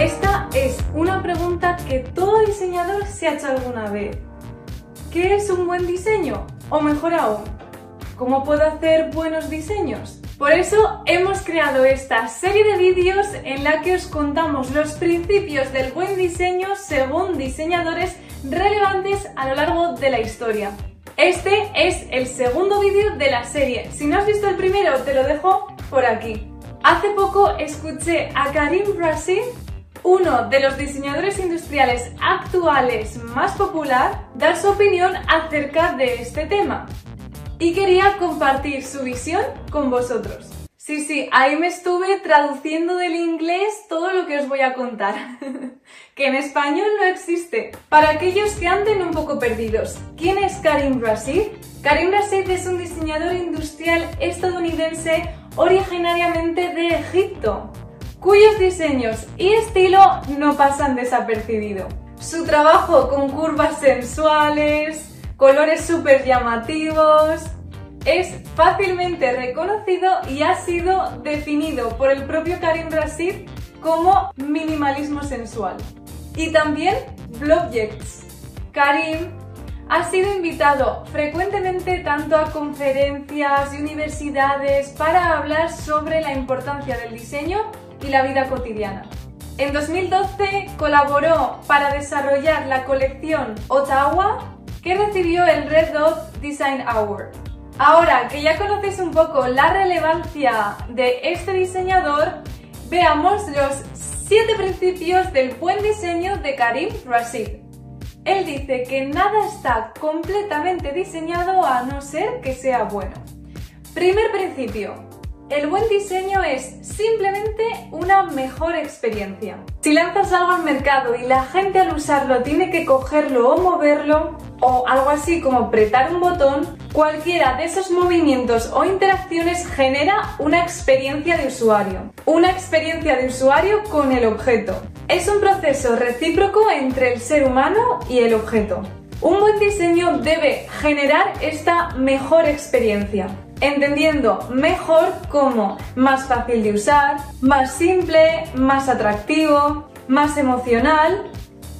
Esta es una pregunta que todo diseñador se ha hecho alguna vez. ¿Qué es un buen diseño? O mejor aún, ¿cómo puedo hacer buenos diseños? Por eso hemos creado esta serie de vídeos en la que os contamos los principios del buen diseño según diseñadores relevantes a lo largo de la historia. Este es el segundo vídeo de la serie. Si no has visto el primero, te lo dejo por aquí. Hace poco escuché a Karim Rashid, uno de los diseñadores industriales actuales más popular, dar su opinión acerca de este tema. Y quería compartir su visión con vosotros. Sí, sí, ahí me estuve traduciendo del inglés todo lo que os voy a contar, que en español no existe. Para aquellos que anden un poco perdidos, ¿quién es Karim Rashid? Karim Rashid es un diseñador industrial estadounidense originariamente de Egipto, cuyos diseños y estilo no pasan desapercibido. Su trabajo con curvas sensuales, colores súper llamativos, es fácilmente reconocido y ha sido definido por el propio Karim Rashid como minimalismo sensual. Y también Blobjects. Karim ha sido invitado frecuentemente tanto a conferencias y universidades para hablar sobre la importancia del diseño y la vida cotidiana. En 2012 colaboró para desarrollar la colección Ottawa que recibió el Red Dot Design Award. Ahora que ya conocéis un poco la relevancia de este diseñador, veamos los 7 principios del buen diseño de Karim Rashid. Él dice que nada está completamente diseñado a no ser que sea bueno. Primer principio, el buen diseño es simplemente una mejor experiencia. Si lanzas algo al mercado y la gente al usarlo tiene que cogerlo o moverlo, o algo así como apretar un botón, cualquiera de esos movimientos o interacciones genera una experiencia de usuario. Una experiencia de usuario con el objeto. Es un proceso recíproco entre el ser humano y el objeto. Un buen diseño debe generar esta mejor experiencia entendiendo mejor como más fácil de usar, más simple, más atractivo, más emocional,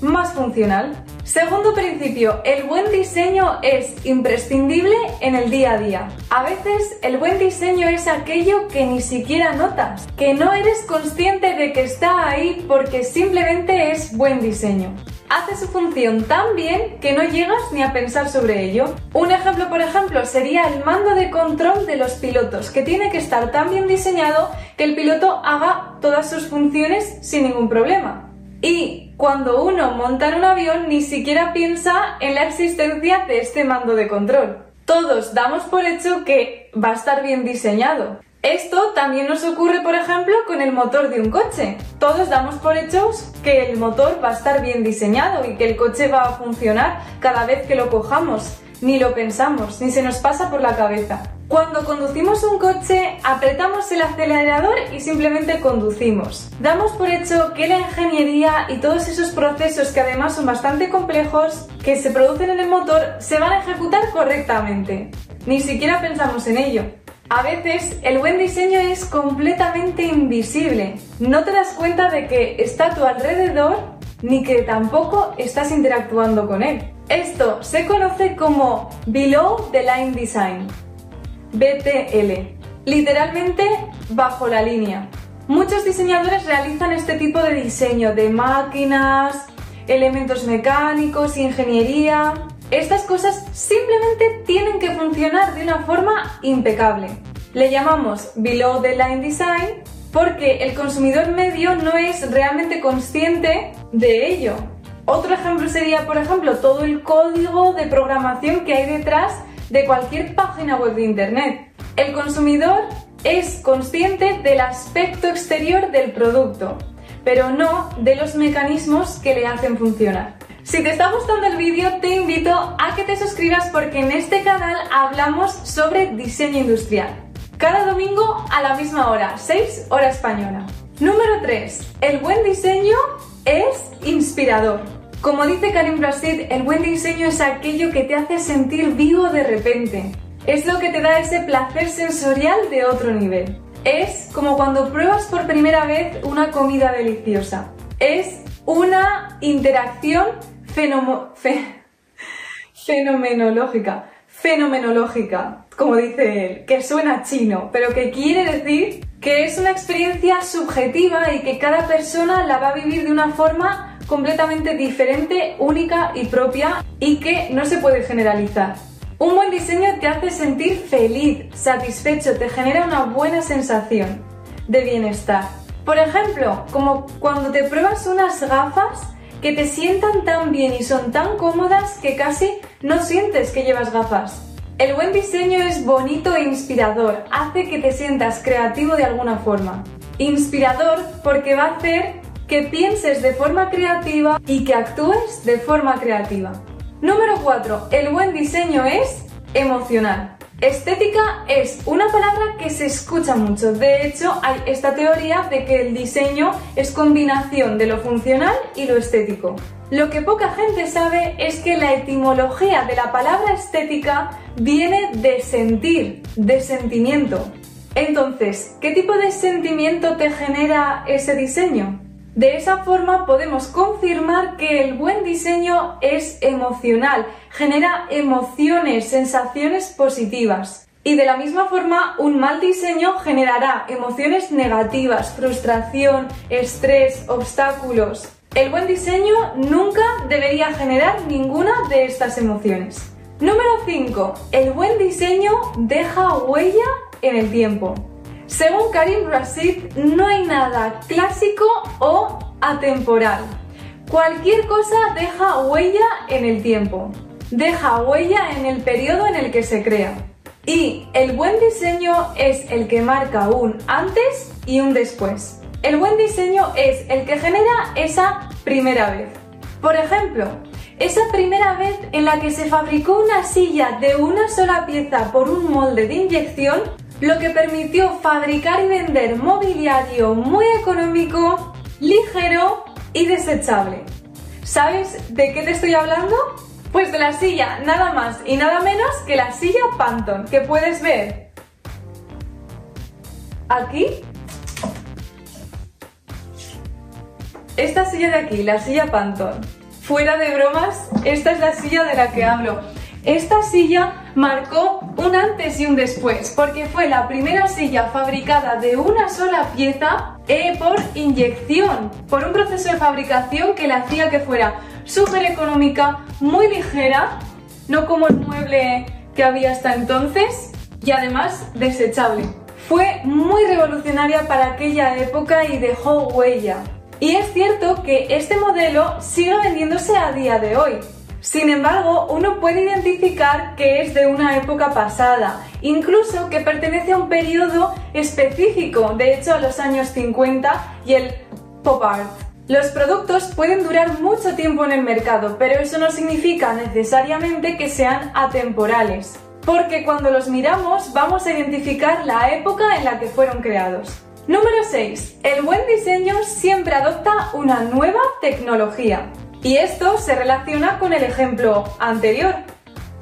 más funcional. Segundo principio, el buen diseño es imprescindible en el día a día. A veces el buen diseño es aquello que ni siquiera notas, que no eres consciente de que está ahí porque simplemente es buen diseño hace su función tan bien que no llegas ni a pensar sobre ello. Un ejemplo, por ejemplo, sería el mando de control de los pilotos, que tiene que estar tan bien diseñado que el piloto haga todas sus funciones sin ningún problema. Y cuando uno monta en un avión ni siquiera piensa en la existencia de este mando de control. Todos damos por hecho que va a estar bien diseñado. Esto también nos ocurre, por ejemplo, con el motor de un coche. Todos damos por hechos que el motor va a estar bien diseñado y que el coche va a funcionar cada vez que lo cojamos. Ni lo pensamos, ni se nos pasa por la cabeza. Cuando conducimos un coche, apretamos el acelerador y simplemente conducimos. Damos por hecho que la ingeniería y todos esos procesos que además son bastante complejos que se producen en el motor se van a ejecutar correctamente. Ni siquiera pensamos en ello. A veces el buen diseño es completamente invisible. No te das cuenta de que está a tu alrededor ni que tampoco estás interactuando con él. Esto se conoce como Below the Line Design, BTL, literalmente bajo la línea. Muchos diseñadores realizan este tipo de diseño de máquinas, elementos mecánicos, ingeniería, estas cosas simplemente tienen que funcionar de una forma impecable. Le llamamos Below the Line Design porque el consumidor medio no es realmente consciente de ello. Otro ejemplo sería, por ejemplo, todo el código de programación que hay detrás de cualquier página web de Internet. El consumidor es consciente del aspecto exterior del producto, pero no de los mecanismos que le hacen funcionar. Si te está gustando el vídeo, te invito a que te suscribas porque en este canal hablamos sobre diseño industrial. Cada domingo a la misma hora, 6 hora española. Número 3. El buen diseño es inspirador. Como dice Karim Rashid, el buen diseño es aquello que te hace sentir vivo de repente. Es lo que te da ese placer sensorial de otro nivel. Es como cuando pruebas por primera vez una comida deliciosa. es una interacción fenomenológica, fenomenológica, como dice él, que suena chino, pero que quiere decir que es una experiencia subjetiva y que cada persona la va a vivir de una forma completamente diferente, única y propia y que no se puede generalizar. Un buen diseño te hace sentir feliz, satisfecho, te genera una buena sensación de bienestar. Por ejemplo, como cuando te pruebas unas gafas que te sientan tan bien y son tan cómodas que casi no sientes que llevas gafas. El buen diseño es bonito e inspirador, hace que te sientas creativo de alguna forma. Inspirador porque va a hacer que pienses de forma creativa y que actúes de forma creativa. Número 4. El buen diseño es emocional. Estética es una palabra que se escucha mucho. De hecho, hay esta teoría de que el diseño es combinación de lo funcional y lo estético. Lo que poca gente sabe es que la etimología de la palabra estética viene de sentir, de sentimiento. Entonces, ¿qué tipo de sentimiento te genera ese diseño? De esa forma podemos confirmar que el buen diseño es emocional, genera emociones, sensaciones positivas. Y de la misma forma, un mal diseño generará emociones negativas, frustración, estrés, obstáculos. El buen diseño nunca debería generar ninguna de estas emociones. Número 5. El buen diseño deja huella en el tiempo. Según Karim Rashid, no hay nada clásico o atemporal. Cualquier cosa deja huella en el tiempo, deja huella en el periodo en el que se crea. Y el buen diseño es el que marca un antes y un después. El buen diseño es el que genera esa primera vez. Por ejemplo, esa primera vez en la que se fabricó una silla de una sola pieza por un molde de inyección lo que permitió fabricar y vender mobiliario muy económico, ligero y desechable. ¿Sabes de qué te estoy hablando? Pues de la silla nada más y nada menos que la silla Panton, que puedes ver aquí. Esta silla de aquí, la silla Panton. Fuera de bromas, esta es la silla de la que hablo. Esta silla marcó un antes y un después, porque fue la primera silla fabricada de una sola pieza eh, por inyección, por un proceso de fabricación que le hacía que fuera súper económica, muy ligera, no como el mueble que había hasta entonces, y además desechable. Fue muy revolucionaria para aquella época y dejó huella. Y es cierto que este modelo sigue vendiéndose a día de hoy. Sin embargo, uno puede identificar que es de una época pasada, incluso que pertenece a un periodo específico, de hecho a los años 50 y el pop art. Los productos pueden durar mucho tiempo en el mercado, pero eso no significa necesariamente que sean atemporales, porque cuando los miramos vamos a identificar la época en la que fueron creados. Número 6. El buen diseño siempre adopta una nueva tecnología. Y esto se relaciona con el ejemplo anterior.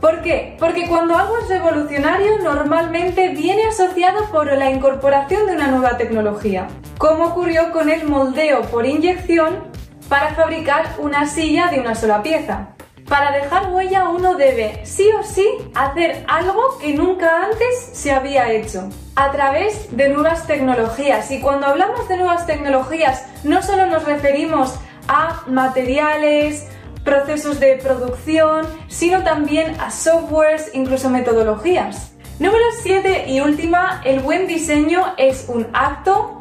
¿Por qué? Porque cuando algo es revolucionario normalmente viene asociado por la incorporación de una nueva tecnología, como ocurrió con el moldeo por inyección para fabricar una silla de una sola pieza. Para dejar huella uno debe sí o sí hacer algo que nunca antes se había hecho a través de nuevas tecnologías. Y cuando hablamos de nuevas tecnologías no solo nos referimos a materiales, procesos de producción, sino también a softwares, incluso metodologías. Número 7 y última, el buen diseño es un acto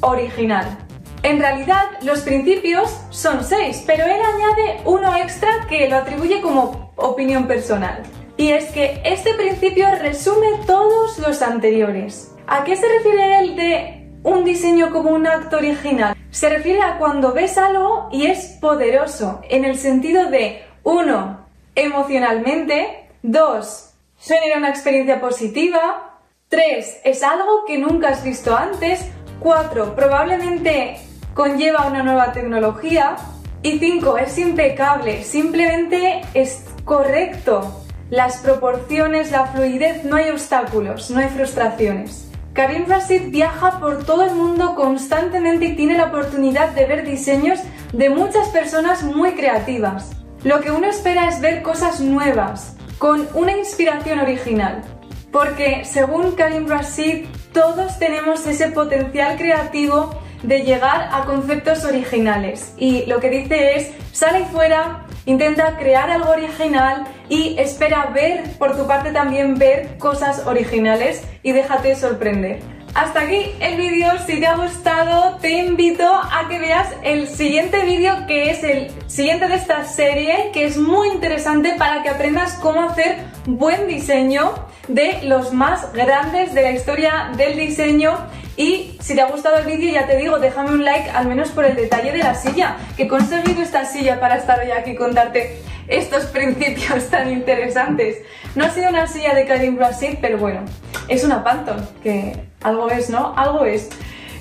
original. En realidad, los principios son 6, pero él añade uno extra que lo atribuye como opinión personal. Y es que este principio resume todos los anteriores. ¿A qué se refiere él de un diseño como un acto original? Se refiere a cuando ves algo y es poderoso, en el sentido de, uno, emocionalmente, dos, genera una experiencia positiva, tres, es algo que nunca has visto antes, cuatro, probablemente conlleva una nueva tecnología, y cinco, es impecable, simplemente es correcto. Las proporciones, la fluidez, no hay obstáculos, no hay frustraciones. Karim Rashid viaja por todo el mundo constantemente y tiene la oportunidad de ver diseños de muchas personas muy creativas. Lo que uno espera es ver cosas nuevas, con una inspiración original. Porque según Karim Rashid, todos tenemos ese potencial creativo de llegar a conceptos originales. Y lo que dice es, sale fuera, intenta crear algo original y espera ver, por tu parte también ver cosas originales y déjate sorprender. Hasta aquí el vídeo, si te ha gustado te invito a que veas el siguiente vídeo que es el siguiente de esta serie que es muy interesante para que aprendas cómo hacer buen diseño de los más grandes de la historia del diseño. Y si te ha gustado el vídeo, ya te digo, déjame un like al menos por el detalle de la silla, que he conseguido esta silla para estar hoy aquí y contarte estos principios tan interesantes. No ha sido una silla de Karim Brasil, pero bueno, es una Pantone, que algo es, ¿no? Algo es.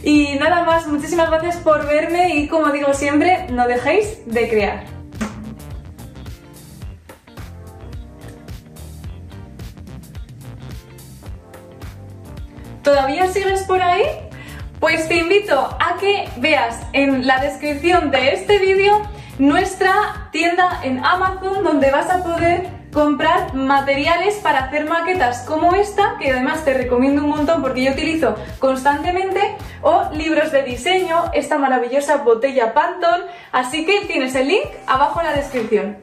Y nada más, muchísimas gracias por verme y como digo siempre, no dejéis de crear. ¿Todavía sigues por ahí? Pues te invito a que veas en la descripción de este vídeo nuestra tienda en Amazon donde vas a poder comprar materiales para hacer maquetas como esta, que además te recomiendo un montón porque yo utilizo constantemente, o libros de diseño, esta maravillosa botella Pantone, así que tienes el link abajo en la descripción.